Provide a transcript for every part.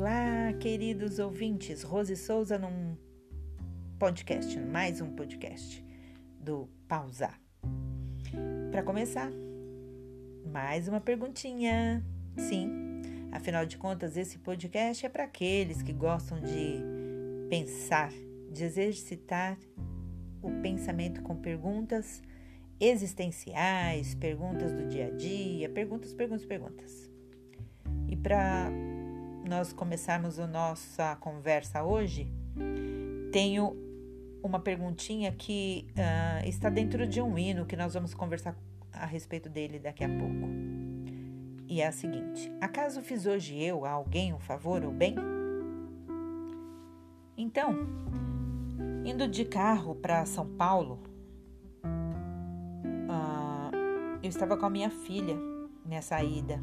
Olá, queridos ouvintes. Rose Souza num podcast, mais um podcast do Pausar. Para começar, mais uma perguntinha. Sim, afinal de contas, esse podcast é para aqueles que gostam de pensar, de exercitar o pensamento com perguntas existenciais, perguntas do dia a dia, perguntas, perguntas, perguntas. E para nós começarmos a nossa conversa hoje, tenho uma perguntinha que uh, está dentro de um hino que nós vamos conversar a respeito dele daqui a pouco. E é a seguinte: Acaso fiz hoje eu a alguém um favor ou bem? Então, indo de carro para São Paulo, uh, eu estava com a minha filha nessa ida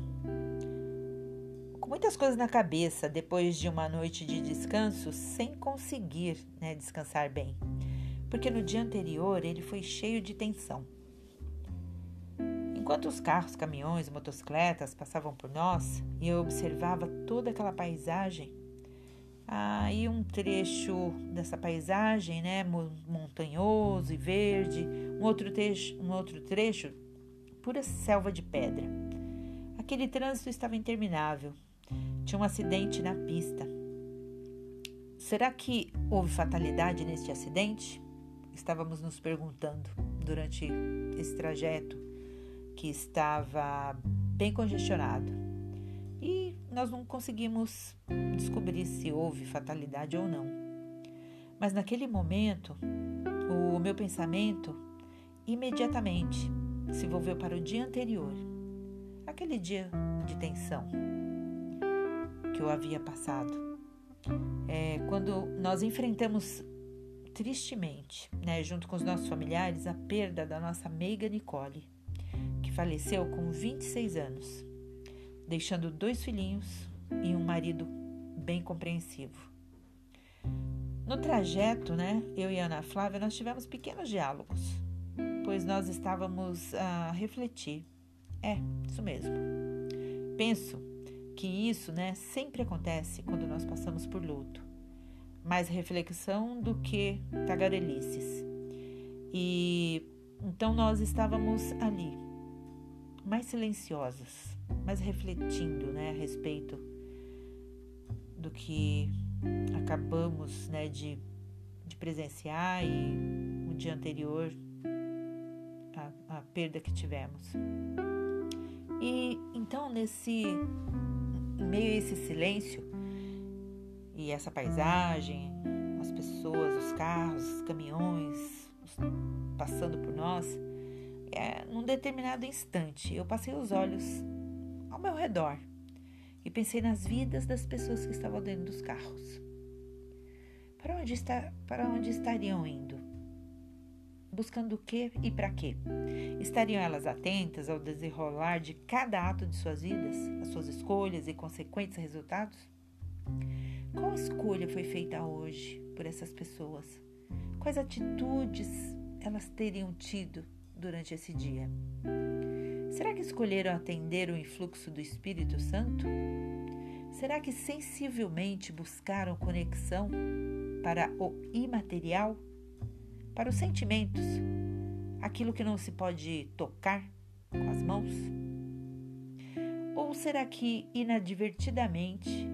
com muitas coisas na cabeça depois de uma noite de descanso sem conseguir né, descansar bem, porque no dia anterior ele foi cheio de tensão. Enquanto os carros, caminhões, motocicletas passavam por nós e eu observava toda aquela paisagem, aí um trecho dessa paisagem, né, montanhoso e verde, um outro trecho, um outro trecho, pura selva de pedra. Aquele trânsito estava interminável, tinha um acidente na pista. Será que houve fatalidade neste acidente? Estávamos nos perguntando durante esse trajeto que estava bem congestionado. E nós não conseguimos descobrir se houve fatalidade ou não. Mas naquele momento, o meu pensamento imediatamente se volveu para o dia anterior, aquele dia de tensão que eu havia passado. É, quando nós enfrentamos tristemente, né, junto com os nossos familiares, a perda da nossa meiga Nicole, que faleceu com 26 anos, deixando dois filhinhos e um marido bem compreensivo. No trajeto, né, eu e Ana Flávia, nós tivemos pequenos diálogos, pois nós estávamos a refletir. É, isso mesmo. Penso que isso né, sempre acontece quando nós passamos por luto. Mais reflexão do que tagarelices. E então nós estávamos ali, mais silenciosas, mais refletindo né, a respeito do que acabamos né, de, de presenciar e no dia anterior a, a perda que tivemos. E então nesse em meio a esse silêncio e essa paisagem, as pessoas, os carros, os caminhões passando por nós, é, num determinado instante eu passei os olhos ao meu redor e pensei nas vidas das pessoas que estavam dentro dos carros. Para onde, está, para onde estariam indo? Buscando o que e para quê? Estariam elas atentas ao desenrolar de cada ato de suas vidas, as suas escolhas e consequentes resultados? Qual escolha foi feita hoje por essas pessoas? Quais atitudes elas teriam tido durante esse dia? Será que escolheram atender o influxo do Espírito Santo? Será que sensivelmente buscaram conexão para o imaterial? Para os sentimentos, aquilo que não se pode tocar com as mãos? Ou será que inadvertidamente,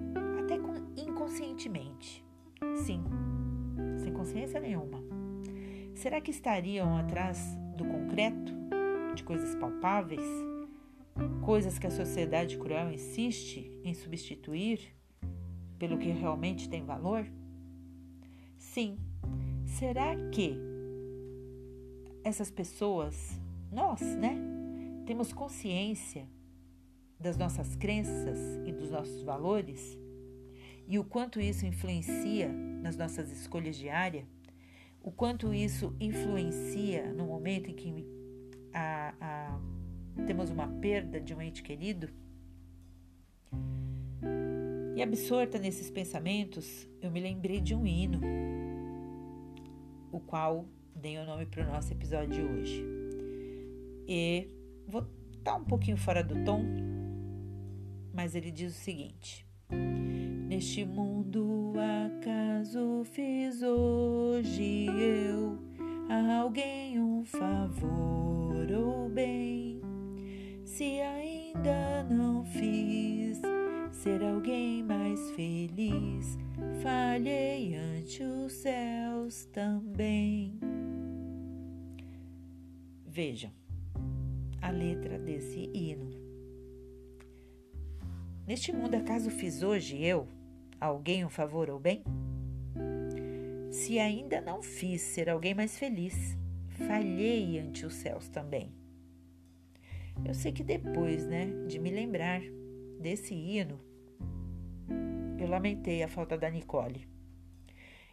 até inconscientemente, sim, sem consciência nenhuma, será que estariam atrás do concreto, de coisas palpáveis, coisas que a sociedade cruel insiste em substituir pelo que realmente tem valor? Sim, será que essas pessoas, nós, né, temos consciência das nossas crenças e dos nossos valores e o quanto isso influencia nas nossas escolhas diárias, o quanto isso influencia no momento em que a, a, temos uma perda de um ente querido. E absorta nesses pensamentos, eu me lembrei de um hino, o qual dei o nome para o nosso episódio de hoje. E vou estar tá um pouquinho fora do tom, mas ele diz o seguinte: Neste mundo acaso fiz hoje eu a alguém um favor ou bem? Se ainda não fiz ser alguém mais feliz, falhei ante os céus também. Vejam a letra desse hino. Neste mundo, acaso fiz hoje eu alguém um favor ou bem? Se ainda não fiz ser alguém mais feliz, falhei ante os céus também. Eu sei que depois, né, de me lembrar desse hino, eu lamentei a falta da Nicole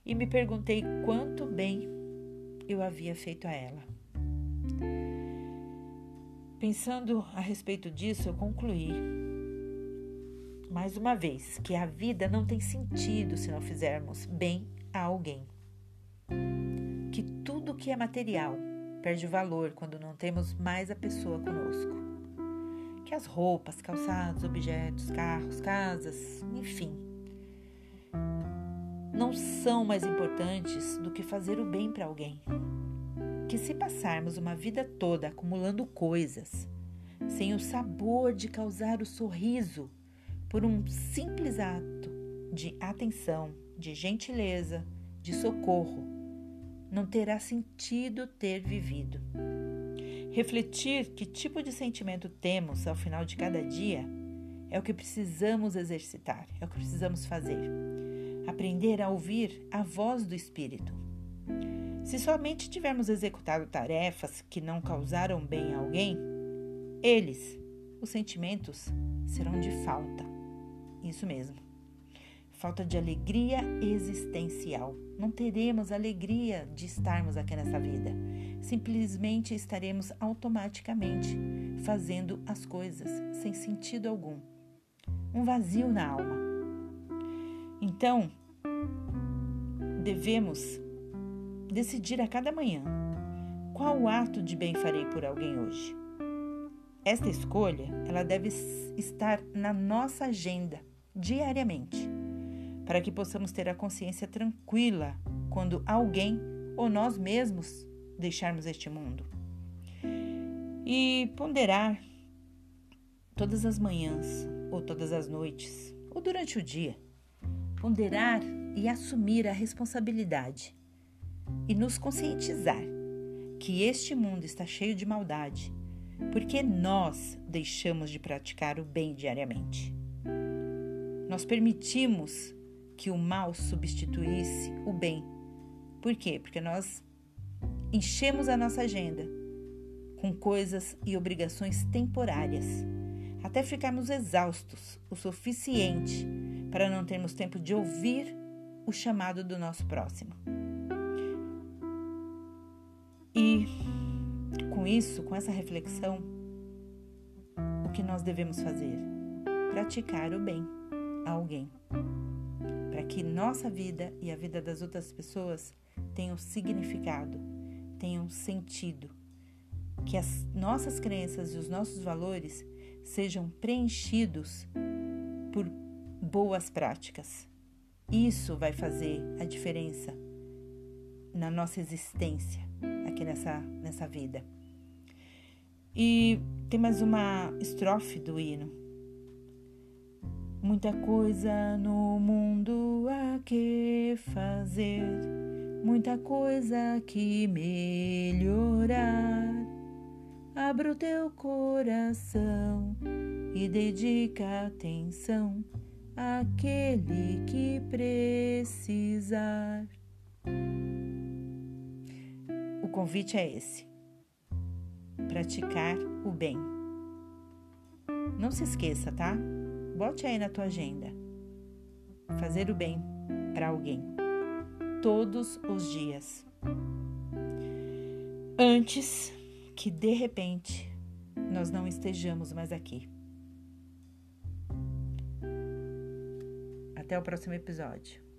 e me perguntei quanto bem eu havia feito a ela. Pensando a respeito disso, eu concluí mais uma vez que a vida não tem sentido se não fizermos bem a alguém. Que tudo que é material perde valor quando não temos mais a pessoa conosco. Que as roupas, calçados, objetos, carros, casas, enfim, não são mais importantes do que fazer o bem para alguém. Que se passarmos uma vida toda acumulando coisas, sem o sabor de causar o sorriso por um simples ato de atenção, de gentileza, de socorro, não terá sentido ter vivido. Refletir que tipo de sentimento temos ao final de cada dia é o que precisamos exercitar, é o que precisamos fazer. Aprender a ouvir a voz do Espírito. Se somente tivermos executado tarefas que não causaram bem a alguém, eles, os sentimentos, serão de falta. Isso mesmo. Falta de alegria existencial. Não teremos alegria de estarmos aqui nessa vida. Simplesmente estaremos automaticamente fazendo as coisas sem sentido algum. Um vazio na alma. Então, devemos decidir a cada manhã qual ato de bem farei por alguém hoje. Esta escolha, ela deve estar na nossa agenda diariamente, para que possamos ter a consciência tranquila quando alguém ou nós mesmos deixarmos este mundo. E ponderar todas as manhãs, ou todas as noites, ou durante o dia. Ponderar e assumir a responsabilidade e nos conscientizar que este mundo está cheio de maldade, porque nós deixamos de praticar o bem diariamente. Nós permitimos que o mal substituísse o bem. Por quê? Porque nós enchemos a nossa agenda com coisas e obrigações temporárias, até ficarmos exaustos o suficiente para não termos tempo de ouvir o chamado do nosso próximo. E com isso, com essa reflexão, o que nós devemos fazer? Praticar o bem a alguém, para que nossa vida e a vida das outras pessoas tenham significado, tenham sentido, que as nossas crenças e os nossos valores sejam preenchidos por boas práticas. Isso vai fazer a diferença na nossa existência aqui nessa, nessa vida. E tem mais uma estrofe do hino Muita coisa no mundo há que fazer, muita coisa que melhorar. Abra o teu coração e dedica atenção àquele que precisar. Convite é esse: praticar o bem. Não se esqueça, tá? Bote aí na tua agenda. Fazer o bem para alguém. Todos os dias. Antes que de repente nós não estejamos mais aqui. Até o próximo episódio.